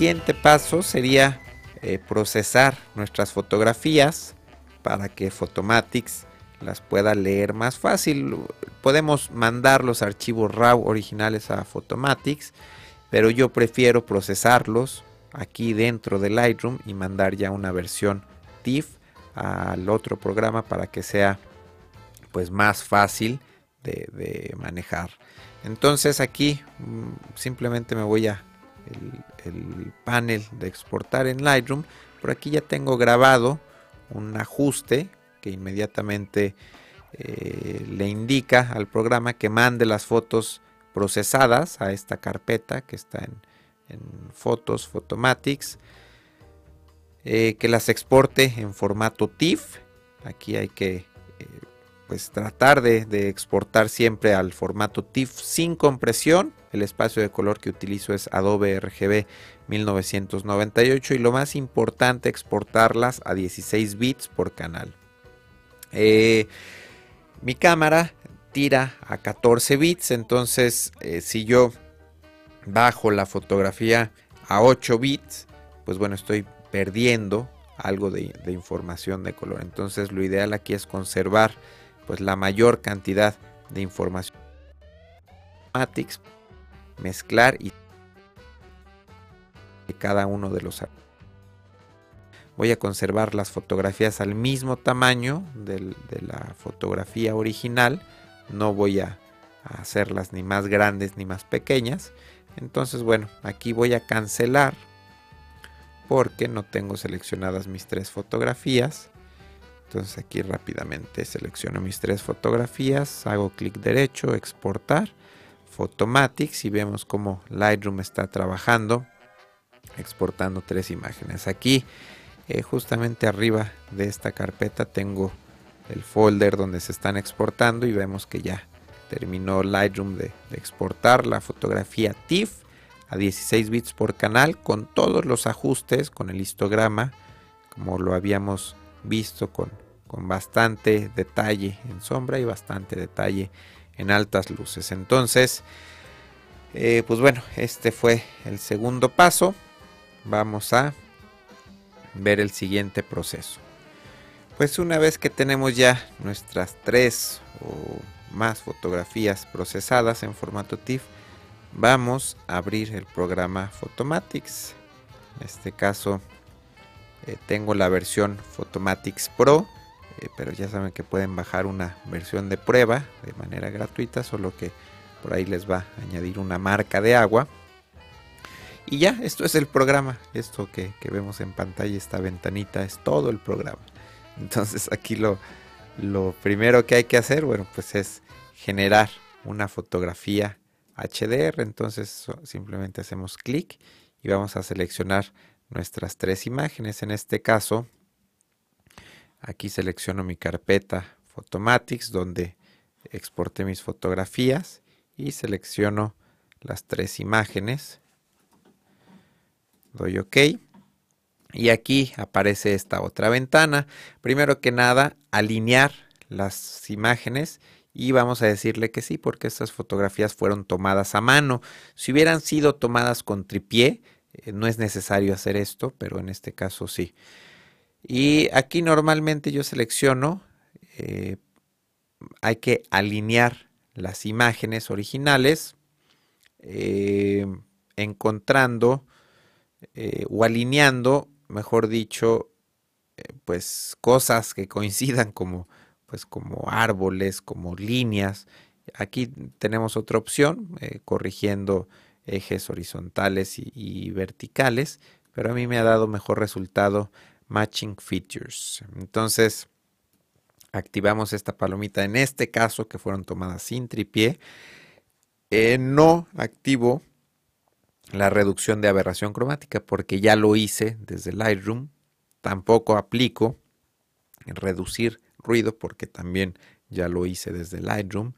siguiente paso sería eh, procesar nuestras fotografías para que Photomatics las pueda leer más fácil. Podemos mandar los archivos RAW originales a Photomatics, pero yo prefiero procesarlos aquí dentro de Lightroom y mandar ya una versión TIFF al otro programa para que sea pues más fácil de, manejar. Entonces aquí mm, simplemente me voy a el, panel de exportar en Lightroom. Por aquí ya tengo grabado un ajuste que inmediatamente eh, le indica al programa que mande las fotos procesadas a esta carpeta que está en, fotos, Photomatics, eh, que las exporte en formato TIFF. Aquí hay que pues tratar de, exportar siempre al formato TIFF sin compresión. El espacio de color que utilizo es Adobe RGB 1998 y lo más importante exportarlas a 16 bits por canal. Eh, mi cámara tira a 14 bits, entonces eh, si yo bajo la fotografía a 8 bits, pues bueno, estoy perdiendo algo de, información de color. Entonces lo ideal aquí es conservar pues la mayor cantidad de información. Mezclar y cada uno de los voy a conservar las fotografías al mismo tamaño de la fotografía original no voy a, hacerlas ni más grandes ni más pequeñas entonces bueno aquí voy a cancelar porque no tengo seleccionadas mis tres fotografías entonces aquí rápidamente selecciono mis tres fotografías hago clic derecho exportar Photomatics y vemos cómo Lightroom está trabajando exportando tres imágenes. Aquí eh, justamente arriba de esta carpeta tengo el folder donde se están exportando y vemos que ya terminó Lightroom de, exportar la fotografía TIFF a 16 bits por canal con todos los ajustes con el histograma como lo habíamos visto con, con bastante detalle en sombra y bastante detalle en altas luces. Entonces eh, pues bueno este fue el segundo paso. Vamos a ver el siguiente proceso. Pues una vez que tenemos ya nuestras tres o más fotografías procesadas en formato TIFF, vamos a abrir el programa Photomatics. En este caso eh, tengo la versión Photomatics Pro, eh, pero ya saben que pueden bajar una versión de prueba de manera gratuita, solo que por ahí les va a añadir una marca de agua. Y ya, esto es el programa. Esto que vemos en pantalla, esta ventanita, es todo el programa. Entonces aquí lo, primero que hay que hacer, bueno, pues es generar una fotografía HDR. Entonces simplemente hacemos clic y vamos a seleccionar nuestras tres imágenes. En este caso, aquí selecciono mi carpeta Photomatics donde exporté mis fotografías y selecciono las tres imágenes. Doy OK. Y aquí aparece esta otra ventana. Primero que nada, alinear las imágenes y vamos a decirle que sí, porque estas fotografías fueron tomadas a mano. Si hubieran sido tomadas con tripié, eh, no es necesario hacer esto, pero en este caso sí. Y aquí normalmente yo selecciono, eh, hay que alinear las imágenes originales, eh, encontrando o alineando mejor dicho, pues cosas que coincidan como, pues como árboles, como líneas. Aquí tenemos otra opción, corrigiendo ejes horizontales y, verticales, pero a mí me ha dado mejor resultado Matching Features. Entonces, activamos esta palomita en este caso que fueron tomadas sin tripié. Eh, no activo la reducción de aberración cromática porque ya lo hice desde Lightroom. Tampoco aplico reducir ruido porque también ya lo hice desde Lightroom.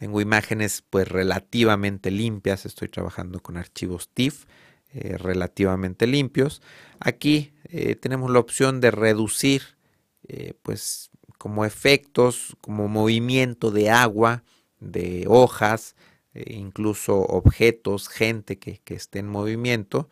Tengo imágenes pues relativamente limpias, estoy trabajando con archivos TIFF eh, relativamente limpios. Aquí eh, tenemos la opción de reducir eh, pues como efectos, como movimiento de agua, de hojas, incluso objetos, gente que, esté en movimiento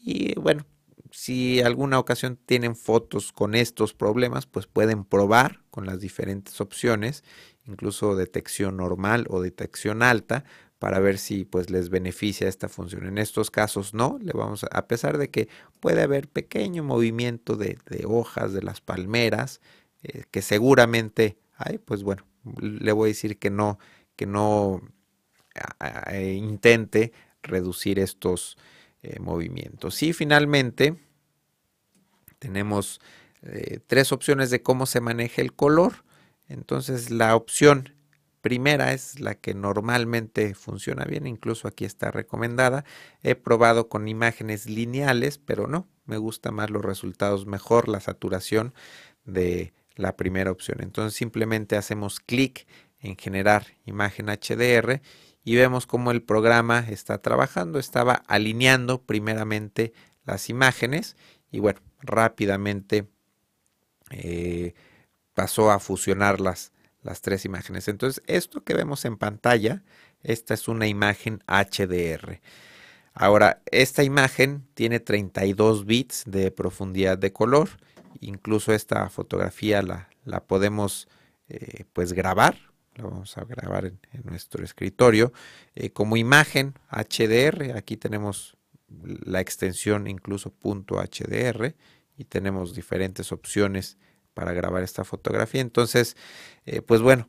Y bueno, si alguna ocasión tienen fotos con estos problemas, pues pueden probar con las diferentes opciones, incluso detección normal o detección alta, para ver si pues les beneficia esta función. En estos casos no, le vamos a, pesar de que puede haber pequeño movimiento de, hojas de las palmeras, eh, que seguramente hay, pues bueno, le voy a decir que no, que no eh, intente reducir estos eh, movimientos. Y finalmente tenemos tres opciones de cómo se maneja el color. Entonces la opción primera es la que normalmente funciona bien, incluso aquí está recomendada. He probado con imágenes lineales, pero no, me gusta más los resultados mejor, la saturación de la primera opción. Entonces simplemente hacemos clic en generar imagen HDR y vemos cómo el programa está trabajando, estaba alineando primeramente las imágenes y bueno, rápidamente eh, pasó a fusionarlas las tres imágenes. Entonces, esto que vemos en pantalla, esta es una imagen HDR. Ahora, esta imagen tiene 32 bits de profundidad de color. Incluso esta fotografía la, la podemos eh, pues grabar. La vamos a grabar en, nuestro escritorio. Eh, como imagen HDR, aquí tenemos la extensión incluso .hdr y tenemos diferentes opciones para grabar esta fotografía. Entonces, eh, pues bueno,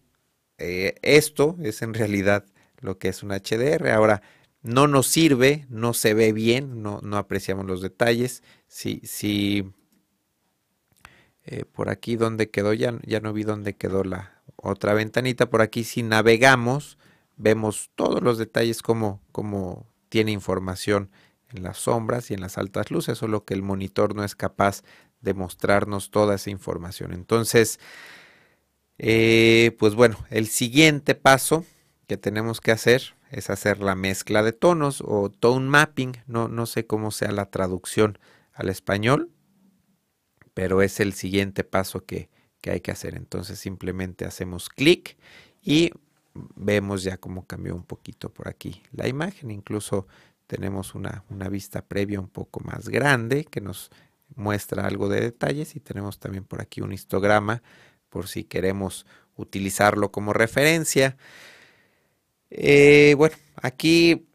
eh, esto es en realidad lo que es un HDR. Ahora, no nos sirve, no se ve bien, no, apreciamos los detalles. Si, si eh, por aquí donde quedó, ya, ya no vi dónde quedó la otra ventanita. Por aquí si navegamos, vemos todos los detalles como, como tiene información en las sombras y en las altas luces, solo que el monitor no es capaz de mostrarnos toda esa información. Entonces, eh, pues bueno, el siguiente paso que tenemos que hacer es hacer la mezcla de tonos o tone mapping, no, no sé cómo sea la traducción al español, pero es el siguiente paso que, que hay que hacer. Entonces simplemente hacemos clic y vemos ya cómo cambió un poquito por aquí la imagen, incluso tenemos una, una vista previa un poco más grande que nos muestra algo de detalles y tenemos también por aquí un histograma por si queremos utilizarlo como referencia. Eh, bueno, aquí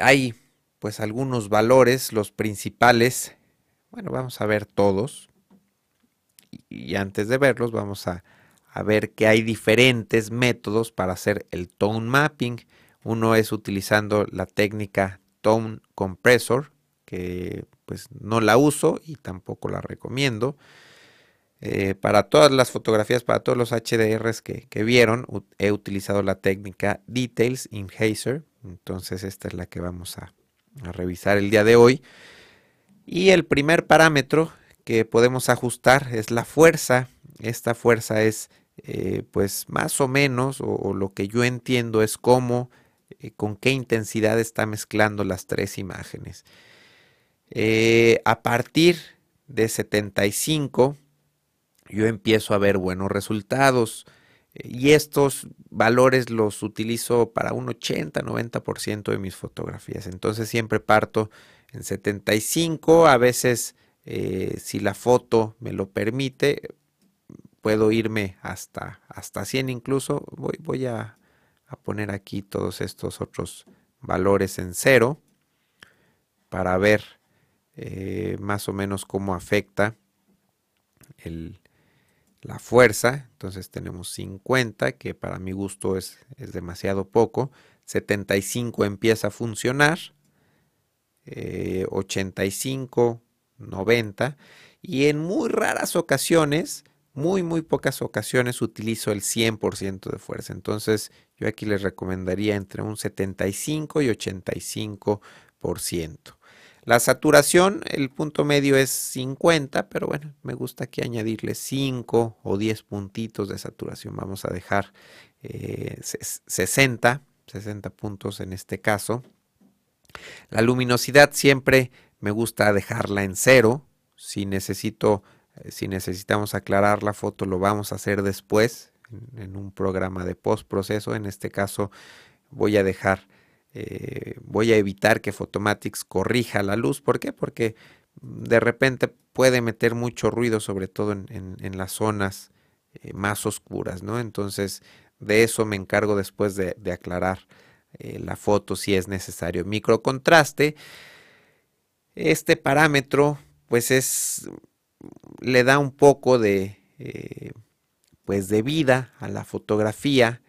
hay pues algunos valores, los principales. Bueno, vamos a ver todos. Y, antes de verlos vamos a, a ver que hay diferentes métodos para hacer el tone mapping. Uno es utilizando la técnica tone compressor, que pues no la uso y tampoco la recomiendo. Eh, para todas las fotografías, para todos los HDRs que, vieron, he utilizado la técnica Details in Hazer. Entonces esta es la que vamos a, revisar el día de hoy. Y el primer parámetro que podemos ajustar es la fuerza. Esta fuerza es eh, pues más o menos, o, lo que yo entiendo es cómo, eh, con qué intensidad está mezclando las tres imágenes. Eh, a partir de 75 yo empiezo a ver buenos resultados eh, y estos valores los utilizo para un 80-90% de mis fotografías. Entonces siempre parto en 75, a veces eh, si la foto me lo permite, puedo irme hasta, hasta 100 incluso. Voy, a, a poner aquí todos estos otros valores en cero para ver eh, más o menos cómo afecta la fuerza. Entonces tenemos 50, que para mi gusto es, es demasiado poco. 75 empieza a funcionar. 85, eh, 90. Y en muy raras ocasiones, muy, muy pocas ocasiones utilizo el 100% de fuerza. Entonces yo aquí les recomendaría entre un 75 y 85%. La saturación, el punto medio es 50, pero bueno, me gusta aquí añadirle 5 o 10 puntitos de saturación. Vamos a dejar 60, eh, 60 puntos en este caso. La luminosidad siempre me gusta dejarla en cero. Si necesito, eh, si necesitamos aclarar la foto, lo vamos a hacer después en, un programa de postproceso. En este caso voy a dejar eh, voy a evitar que Photomatics corrija la luz. ¿Por qué? Porque de repente puede meter mucho ruido, sobre todo en, las zonas eh, más oscuras, ¿no? Entonces, de eso me encargo después de, aclarar eh, la foto si es necesario. Microcontraste, este parámetro, pues es, le da un poco de, pues de vida a la fotografía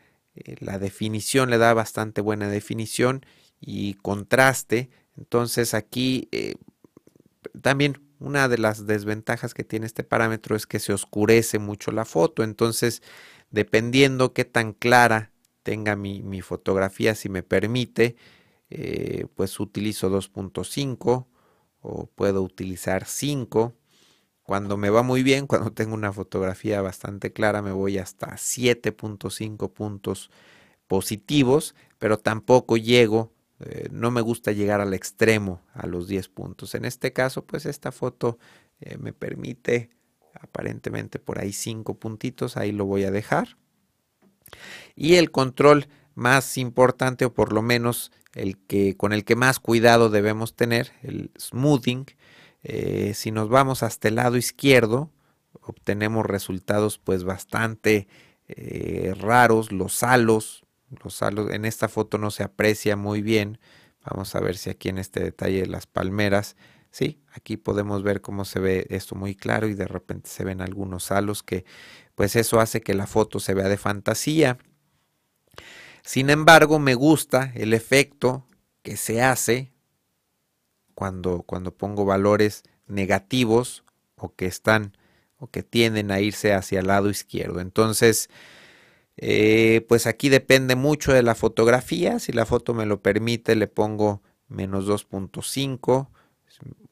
eh, la definición le da bastante buena definición y contraste. Entonces aquí eh, también una de las desventajas que tiene este parámetro es que se oscurece mucho la foto. Entonces, dependiendo qué tan clara tenga mi, fotografía, si me permite, eh, pues utilizo 2.5 o puedo utilizar 5. Cuando me va muy bien, cuando tengo una fotografía bastante clara, me voy hasta 7.5 puntos positivos, pero tampoco llego, eh, no me gusta llegar al extremo, a los 10 puntos. En este caso, pues esta foto eh, me permite aparentemente por ahí 5 puntitos, ahí lo voy a dejar. Y el control más importante, o por lo menos el que con el que más cuidado debemos tener, el smoothing, eh, si nos vamos hasta el lado izquierdo, obtenemos resultados pues bastante eh, raros, los halos, los halos en esta foto no se aprecia muy bien. Vamos a ver si aquí en este detalle de las palmeras, sí, aquí podemos ver cómo se ve esto muy claro y de repente se ven algunos halos que pues eso hace que la foto se vea de fantasía. Sin embargo, me gusta el efecto que se hace cuando, cuando pongo valores negativos o que están o que tienden a irse hacia el lado izquierdo. Entonces, eh, pues aquí depende mucho de la fotografía. Si la foto me lo permite, le pongo menos 2.5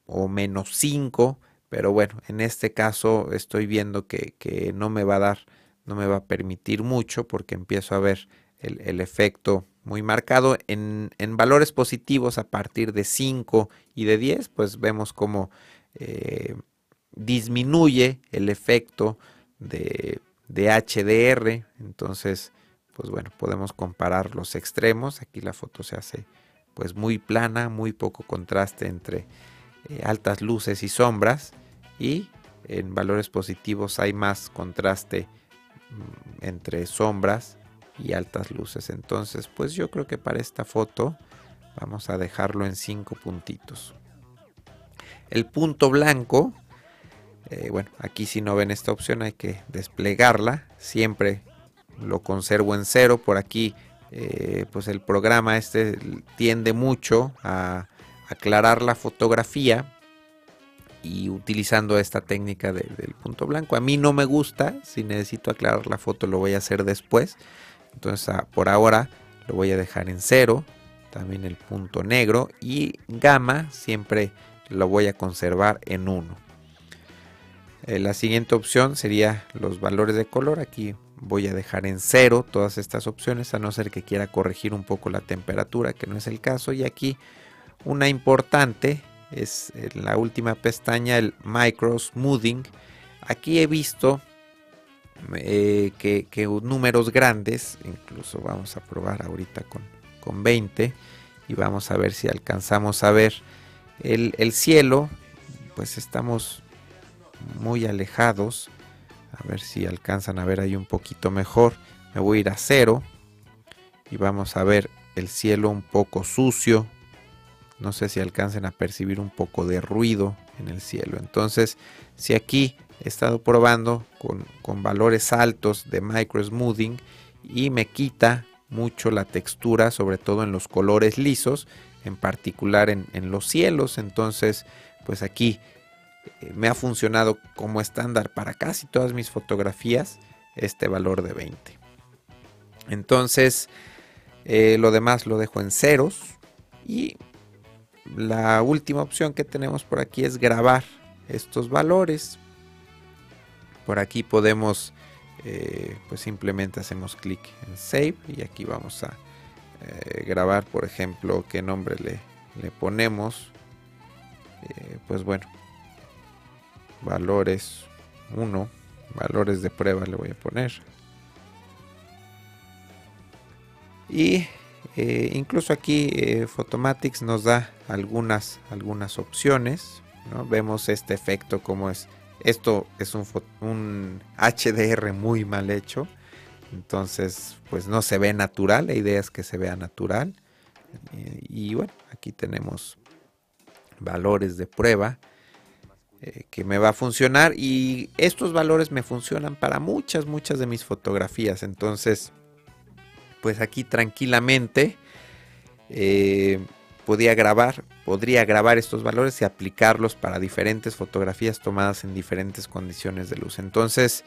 o menos 5. Pero bueno, en este caso estoy viendo que, que, no me va a dar, no me va a permitir mucho porque empiezo a ver el, el efecto muy marcado. En, valores positivos a partir de 5 y de 10, pues vemos cómo eh, disminuye el efecto de, de, HDR. Entonces, pues bueno, podemos comparar los extremos. Aquí la foto se hace pues muy plana, muy poco contraste entre eh, altas luces y sombras. Y en valores positivos hay más contraste mm, entre sombras y altas luces. Entonces, pues yo creo que para esta foto vamos a dejarlo en 5 puntitos. El punto blanco, eh, bueno, aquí si no ven esta opción hay que desplegarla. Siempre lo conservo en cero. Por aquí, eh, pues el programa este tiende mucho a aclarar la fotografía y utilizando esta técnica del punto blanco. A mí no me gusta, si necesito aclarar la foto lo voy a hacer después. Entonces ah, por ahora lo voy a dejar en cero. También el punto negro. Y gamma siempre lo voy a conservar en 1. Eh, la siguiente opción sería los valores de color. Aquí voy a dejar en cero todas estas opciones a no ser que quiera corregir un poco la temperatura que no es el caso. Y aquí una importante es en la última pestaña el micro smoothing. Aquí he visto eh, que, números grandes, incluso vamos a probar ahorita con, con 20 y vamos a ver si alcanzamos a ver el, el cielo, pues estamos muy alejados, a ver si alcanzan a ver ahí un poquito mejor, me voy a ir a cero y vamos a ver el cielo un poco sucio, no sé si alcancen a percibir un poco de ruido en el cielo, entonces si aquí he estado probando con, valores altos de micro smoothing y me quita mucho la textura, sobre todo en los colores lisos, en particular en, los cielos. Entonces, pues aquí eh, me ha funcionado como estándar para casi todas mis fotografías este valor de 20. Entonces, eh, lo demás lo dejo en ceros y la última opción que tenemos por aquí es grabar estos valores por aquí podemos, eh, pues simplemente hacemos clic en Save y aquí vamos a eh, grabar, por ejemplo, qué nombre le, le ponemos. Eh, pues bueno, valores 1, valores de prueba le voy a poner. Y incluso aquí eh, Photomatics nos da algunas, algunas opciones. Vemos este efecto como es. Esto es un, HDR muy mal hecho. Entonces, pues no se ve natural. La idea es que se vea natural. y bueno, aquí tenemos valores de prueba eh, que me va a funcionar y estos valores me funcionan para muchas muchas de mis fotografías entonces pues aquí tranquilamente eh, podría grabar podría grabar estos valores y aplicarlos para diferentes fotografías tomadas en diferentes condiciones de luz entonces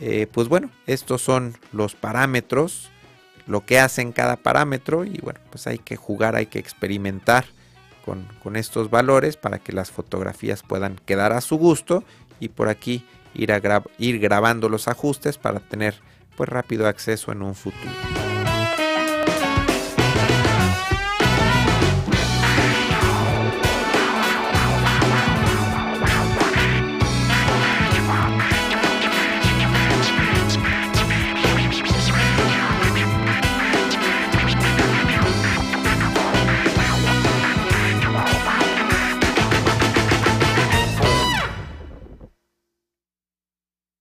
eh, pues bueno estos son los parámetros lo que hacen cada parámetro y bueno pues hay que jugar hay que experimentar con, estos valores para que las fotografías puedan quedar a su gusto y por aquí ir, ir grabando los ajustes para tener pues rápido acceso en un futuro.